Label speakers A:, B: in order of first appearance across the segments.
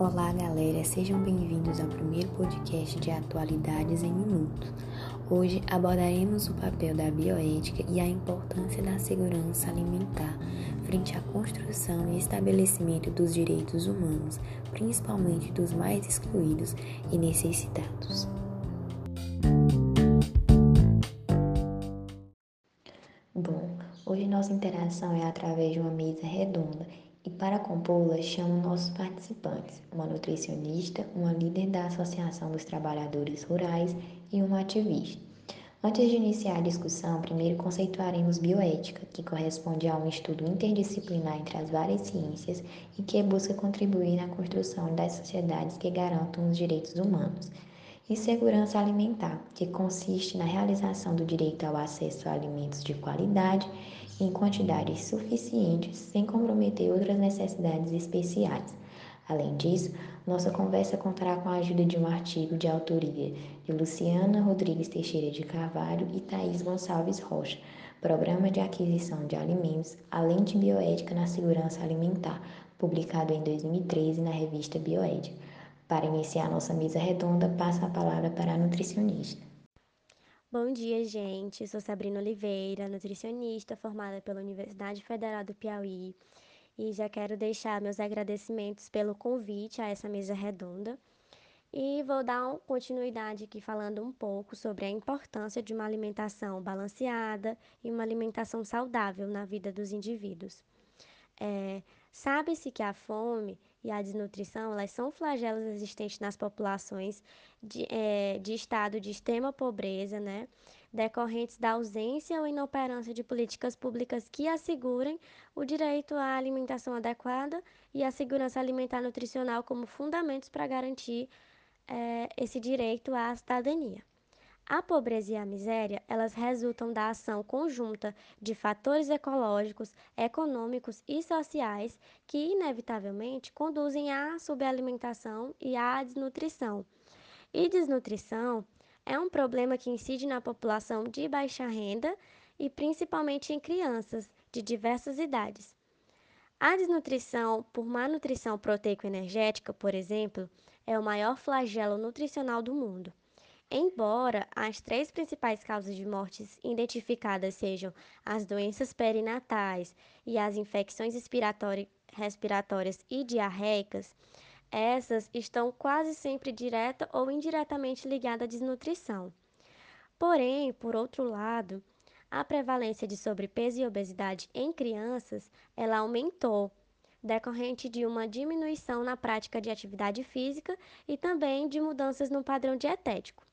A: Olá, galera, sejam bem-vindos ao primeiro podcast de Atualidades em Minutos. Hoje abordaremos o papel da bioética e a importância da segurança alimentar frente à construção e estabelecimento dos direitos humanos, principalmente dos mais excluídos e necessitados.
B: Bom, hoje nossa interação é através de uma mesa redonda e para compô-la, chamo nossos participantes, uma nutricionista, uma líder da Associação dos Trabalhadores Rurais e uma ativista. Antes de iniciar a discussão, primeiro conceituaremos bioética, que corresponde a um estudo interdisciplinar entre as várias ciências e que busca contribuir na construção das sociedades que garantam os direitos humanos. E segurança alimentar, que consiste na realização do direito ao acesso a alimentos de qualidade em quantidades suficientes sem comprometer outras necessidades especiais. Além disso, nossa conversa contará com a ajuda de um artigo de autoria de Luciana Rodrigues Teixeira de Carvalho e Thaís Gonçalves Rocha, Programa de Aquisição de Alimentos, além de Bioética na Segurança Alimentar, publicado em 2013 na revista Bioética. Para iniciar nossa mesa redonda, passo a palavra para a nutricionista.
C: Bom dia, gente. Sou Sabrina Oliveira, nutricionista formada pela Universidade Federal do Piauí. E já quero deixar meus agradecimentos pelo convite a essa mesa redonda. E vou dar continuidade aqui falando um pouco sobre a importância de uma alimentação balanceada e uma alimentação saudável na vida dos indivíduos. É, Sabe-se que a fome e a desnutrição elas são flagelos existentes nas populações de, é, de estado de extrema pobreza, né? decorrentes da ausência ou inoperância de políticas públicas que assegurem o direito à alimentação adequada e à segurança alimentar nutricional como fundamentos para garantir é, esse direito à cidadania. A pobreza e a miséria, elas resultam da ação conjunta de fatores ecológicos, econômicos e sociais que inevitavelmente conduzem à subalimentação e à desnutrição. E desnutrição é um problema que incide na população de baixa renda e principalmente em crianças de diversas idades. A desnutrição por má nutrição proteico-energética, por exemplo, é o maior flagelo nutricional do mundo. Embora as três principais causas de mortes identificadas sejam as doenças perinatais e as infecções respiratórias e diarreicas, essas estão quase sempre direta ou indiretamente ligadas à desnutrição. Porém, por outro lado, a prevalência de sobrepeso e obesidade em crianças, ela aumentou, decorrente de uma diminuição na prática de atividade física e também de mudanças no padrão dietético.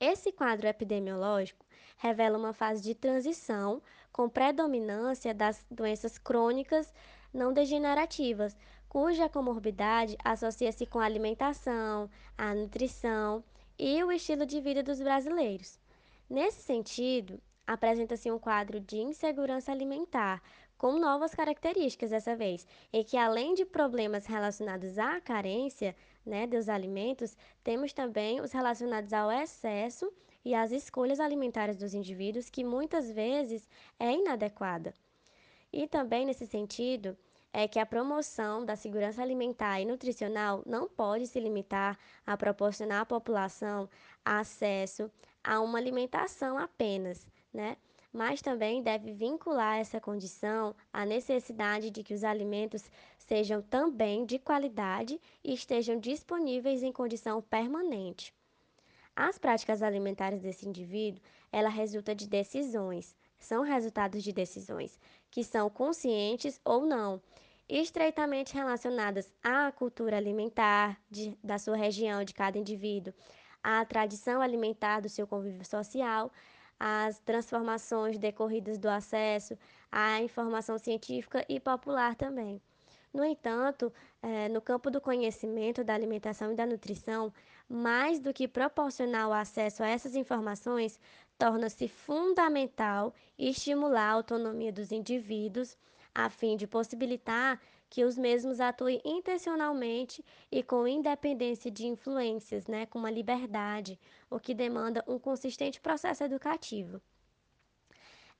C: Esse quadro epidemiológico revela uma fase de transição com predominância das doenças crônicas não degenerativas, cuja comorbidade associa-se com a alimentação, a nutrição e o estilo de vida dos brasileiros. Nesse sentido, apresenta-se um quadro de insegurança alimentar, com novas características dessa vez, em que além de problemas relacionados à carência né, dos alimentos, temos também os relacionados ao excesso e às escolhas alimentares dos indivíduos, que muitas vezes é inadequada. E também nesse sentido, é que a promoção da segurança alimentar e nutricional não pode se limitar a proporcionar à população acesso a uma alimentação apenas, né? Mas também deve vincular essa condição à necessidade de que os alimentos sejam também de qualidade e estejam disponíveis em condição permanente. As práticas alimentares desse indivíduo, ela resulta de decisões, são resultados de decisões que são conscientes ou não, estreitamente relacionadas à cultura alimentar de, da sua região, de cada indivíduo, à tradição alimentar do seu convívio social as transformações decorridas do acesso à informação científica e popular também. No entanto, é, no campo do conhecimento da alimentação e da nutrição, mais do que proporcionar o acesso a essas informações, torna-se fundamental estimular a autonomia dos indivíduos, a fim de possibilitar que os mesmos atuem intencionalmente e com independência de influências, né, com uma liberdade, o que demanda um consistente processo educativo.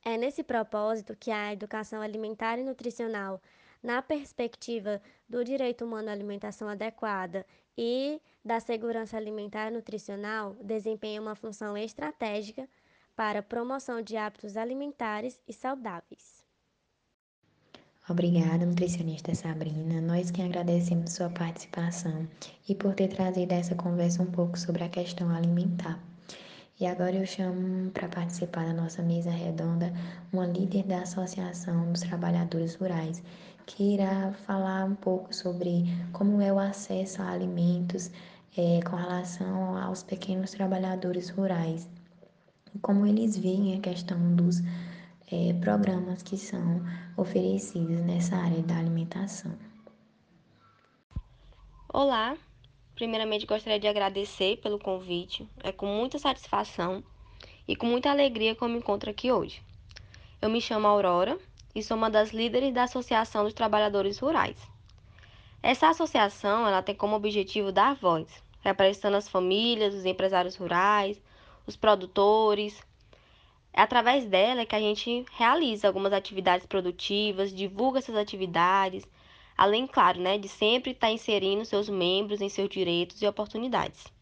C: É nesse propósito que a educação alimentar e nutricional na perspectiva do direito humano à alimentação adequada e da segurança alimentar e nutricional, desempenha uma função estratégica para a promoção de hábitos alimentares e saudáveis.
B: Obrigada, nutricionista Sabrina. Nós que agradecemos sua participação e por ter trazido essa conversa um pouco sobre a questão alimentar. E agora eu chamo para participar da nossa mesa redonda uma líder da Associação dos Trabalhadores Rurais, que irá falar um pouco sobre como é o acesso a alimentos é, com relação aos pequenos trabalhadores rurais, como eles veem a questão dos é, programas que são oferecidos nessa área da alimentação.
D: Olá, primeiramente gostaria de agradecer pelo convite. É com muita satisfação e com muita alegria que eu me encontro aqui hoje. Eu me chamo Aurora e sou uma das líderes da Associação dos Trabalhadores Rurais. Essa associação ela tem como objetivo dar voz, representando as famílias, os empresários rurais, os produtores, é através dela que a gente realiza algumas atividades produtivas, divulga essas atividades, além, claro, né, de sempre estar inserindo seus membros em seus direitos e oportunidades.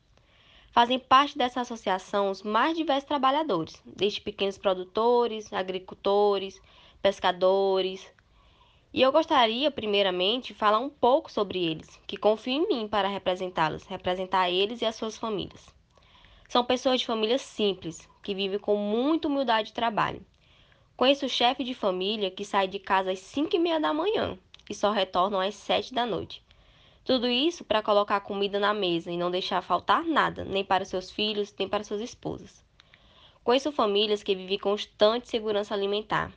D: Fazem parte dessa associação os mais diversos trabalhadores, desde pequenos produtores, agricultores, pescadores. E eu gostaria, primeiramente, falar um pouco sobre eles, que confiam em mim para representá-los, representar eles e as suas famílias. São pessoas de famílias simples, que vivem com muita humildade de trabalho. Conheço chefe de família que sai de casa às 5 e meia da manhã e só retornam às 7 da noite. Tudo isso para colocar comida na mesa e não deixar faltar nada, nem para seus filhos, nem para suas esposas. Conheço famílias que vivem constante segurança alimentar.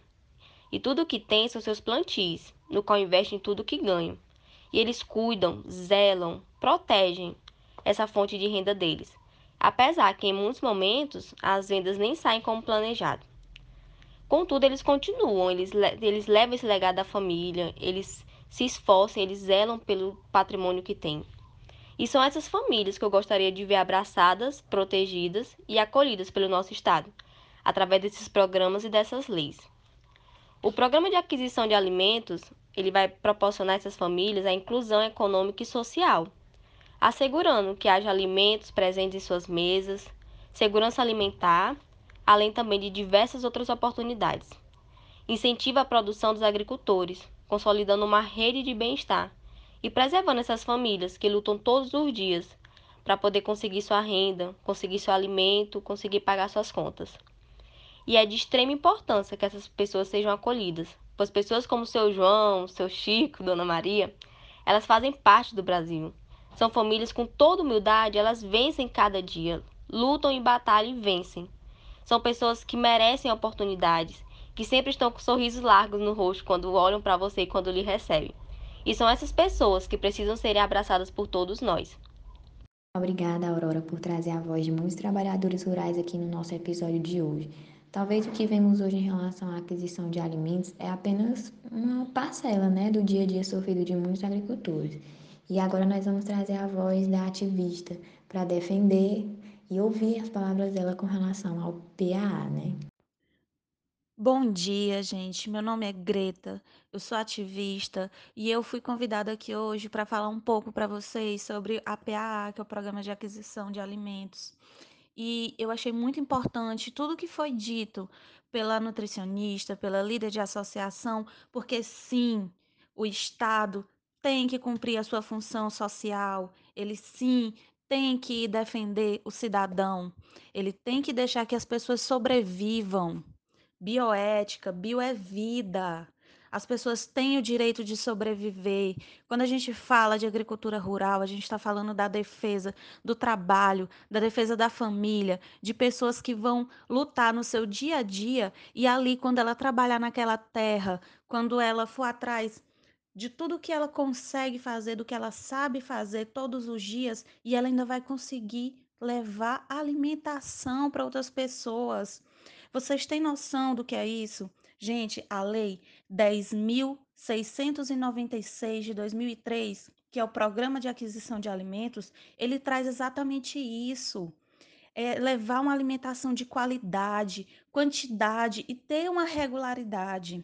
D: E tudo o que têm são seus plantios, no qual investem tudo o que ganham. E eles cuidam, zelam, protegem essa fonte de renda deles apesar que em muitos momentos as vendas nem saem como planejado. Contudo, eles continuam, eles, eles levam esse legado à família, eles se esforçam, eles zelam pelo patrimônio que têm. E são essas famílias que eu gostaria de ver abraçadas, protegidas e acolhidas pelo nosso Estado, através desses programas e dessas leis. O programa de aquisição de alimentos, ele vai proporcionar a essas famílias a inclusão econômica e social, assegurando que haja alimentos presentes em suas mesas, segurança alimentar, além também de diversas outras oportunidades. Incentiva a produção dos agricultores, consolidando uma rede de bem-estar e preservando essas famílias que lutam todos os dias para poder conseguir sua renda, conseguir seu alimento, conseguir pagar suas contas. E é de extrema importância que essas pessoas sejam acolhidas, pois pessoas como seu João, seu Chico, Dona Maria, elas fazem parte do Brasil são famílias com toda humildade, elas vencem cada dia, lutam em batalha e vencem. São pessoas que merecem oportunidades, que sempre estão com sorrisos largos no rosto quando olham para você e quando lhe recebem. E são essas pessoas que precisam ser abraçadas por todos nós.
B: Obrigada, Aurora, por trazer a voz de muitos trabalhadores rurais aqui no nosso episódio de hoje. Talvez o que vemos hoje em relação à aquisição de alimentos é apenas uma parcela né, do dia a dia sofrido de muitos agricultores. E agora nós vamos trazer a voz da ativista para defender e ouvir as palavras dela com relação ao PAA, né?
E: Bom dia, gente. Meu nome é Greta, eu sou ativista e eu fui convidada aqui hoje para falar um pouco para vocês sobre a PAA, que é o Programa de Aquisição de Alimentos. E eu achei muito importante tudo que foi dito pela nutricionista, pela líder de associação, porque sim, o Estado tem que cumprir a sua função social, ele sim tem que defender o cidadão, ele tem que deixar que as pessoas sobrevivam. Bioética, bio é vida. As pessoas têm o direito de sobreviver. Quando a gente fala de agricultura rural, a gente está falando da defesa do trabalho, da defesa da família, de pessoas que vão lutar no seu dia a dia e ali, quando ela trabalhar naquela terra, quando ela for atrás de tudo que ela consegue fazer, do que ela sabe fazer todos os dias, e ela ainda vai conseguir levar alimentação para outras pessoas. Vocês têm noção do que é isso? Gente, a lei 10.696 de 2003, que é o Programa de Aquisição de Alimentos, ele traz exatamente isso. É levar uma alimentação de qualidade, quantidade e ter uma regularidade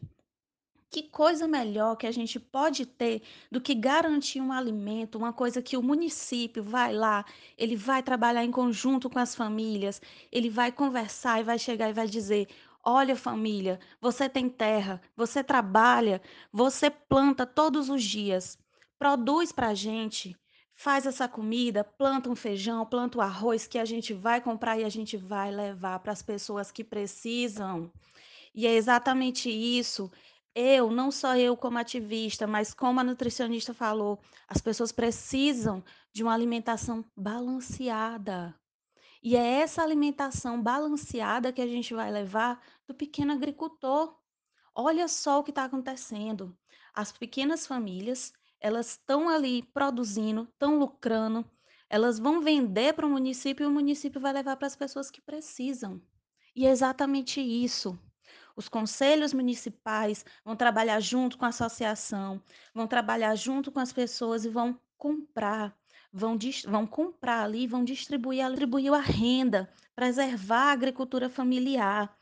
E: que coisa melhor que a gente pode ter do que garantir um alimento, uma coisa que o município vai lá, ele vai trabalhar em conjunto com as famílias, ele vai conversar e vai chegar e vai dizer: Olha, família, você tem terra, você trabalha, você planta todos os dias, produz para a gente, faz essa comida, planta um feijão, planta o arroz que a gente vai comprar e a gente vai levar para as pessoas que precisam. E é exatamente isso. Eu, não só eu como ativista, mas como a nutricionista falou, as pessoas precisam de uma alimentação balanceada. E é essa alimentação balanceada que a gente vai levar do pequeno agricultor. Olha só o que está acontecendo. As pequenas famílias, elas estão ali produzindo, estão lucrando, elas vão vender para o município e o município vai levar para as pessoas que precisam. E é exatamente isso. Os conselhos municipais vão trabalhar junto com a associação, vão trabalhar junto com as pessoas e vão comprar, vão, vão comprar ali, vão distribuir, distribuir a renda, preservar a agricultura familiar.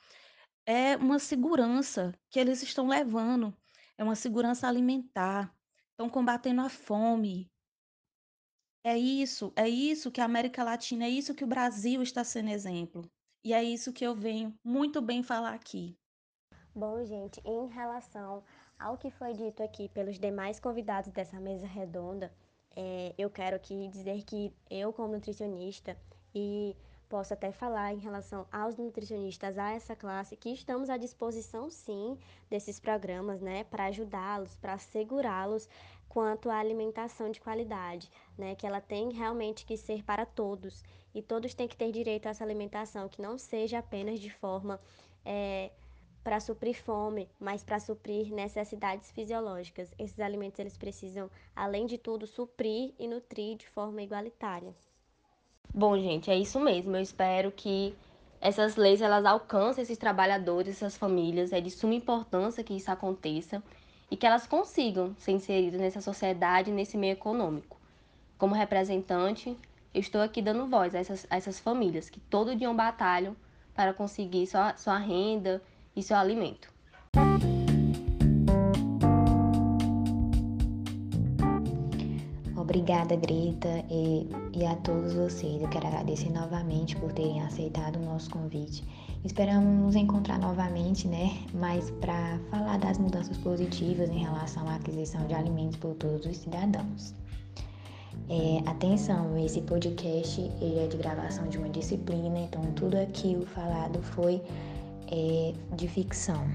E: É uma segurança que eles estão levando, é uma segurança alimentar, estão combatendo a fome. É isso, é isso que a América Latina, é isso que o Brasil está sendo exemplo. E é isso que eu venho muito bem falar aqui.
C: Bom, gente, em relação ao que foi dito aqui pelos demais convidados dessa mesa redonda, é, eu quero aqui dizer que eu, como nutricionista, e posso até falar em relação aos nutricionistas, a essa classe, que estamos à disposição, sim, desses programas, né, para ajudá-los, para assegurá-los quanto à alimentação de qualidade, né, que ela tem realmente que ser para todos, e todos têm que ter direito a essa alimentação, que não seja apenas de forma. É, para suprir fome, mas para suprir necessidades fisiológicas. Esses alimentos eles precisam, além de tudo, suprir e nutrir de forma igualitária.
D: Bom, gente, é isso mesmo. Eu espero que essas leis elas alcancem esses trabalhadores, essas famílias. É de suma importância que isso aconteça e que elas consigam ser inseridas nessa sociedade, nesse meio econômico. Como representante, eu estou aqui dando voz a essas, a essas famílias que todo dia batalham para conseguir sua, sua renda e seu alimento.
B: Obrigada, Greta, e, e, a todos vocês. Eu quero agradecer novamente por terem aceitado o nosso convite. Esperamos nos encontrar novamente, né? Mas para falar das mudanças positivas em relação à aquisição de alimentos por todos os cidadãos. É, atenção, esse podcast ele é de gravação de uma disciplina, então tudo aquilo falado foi é, de ficção.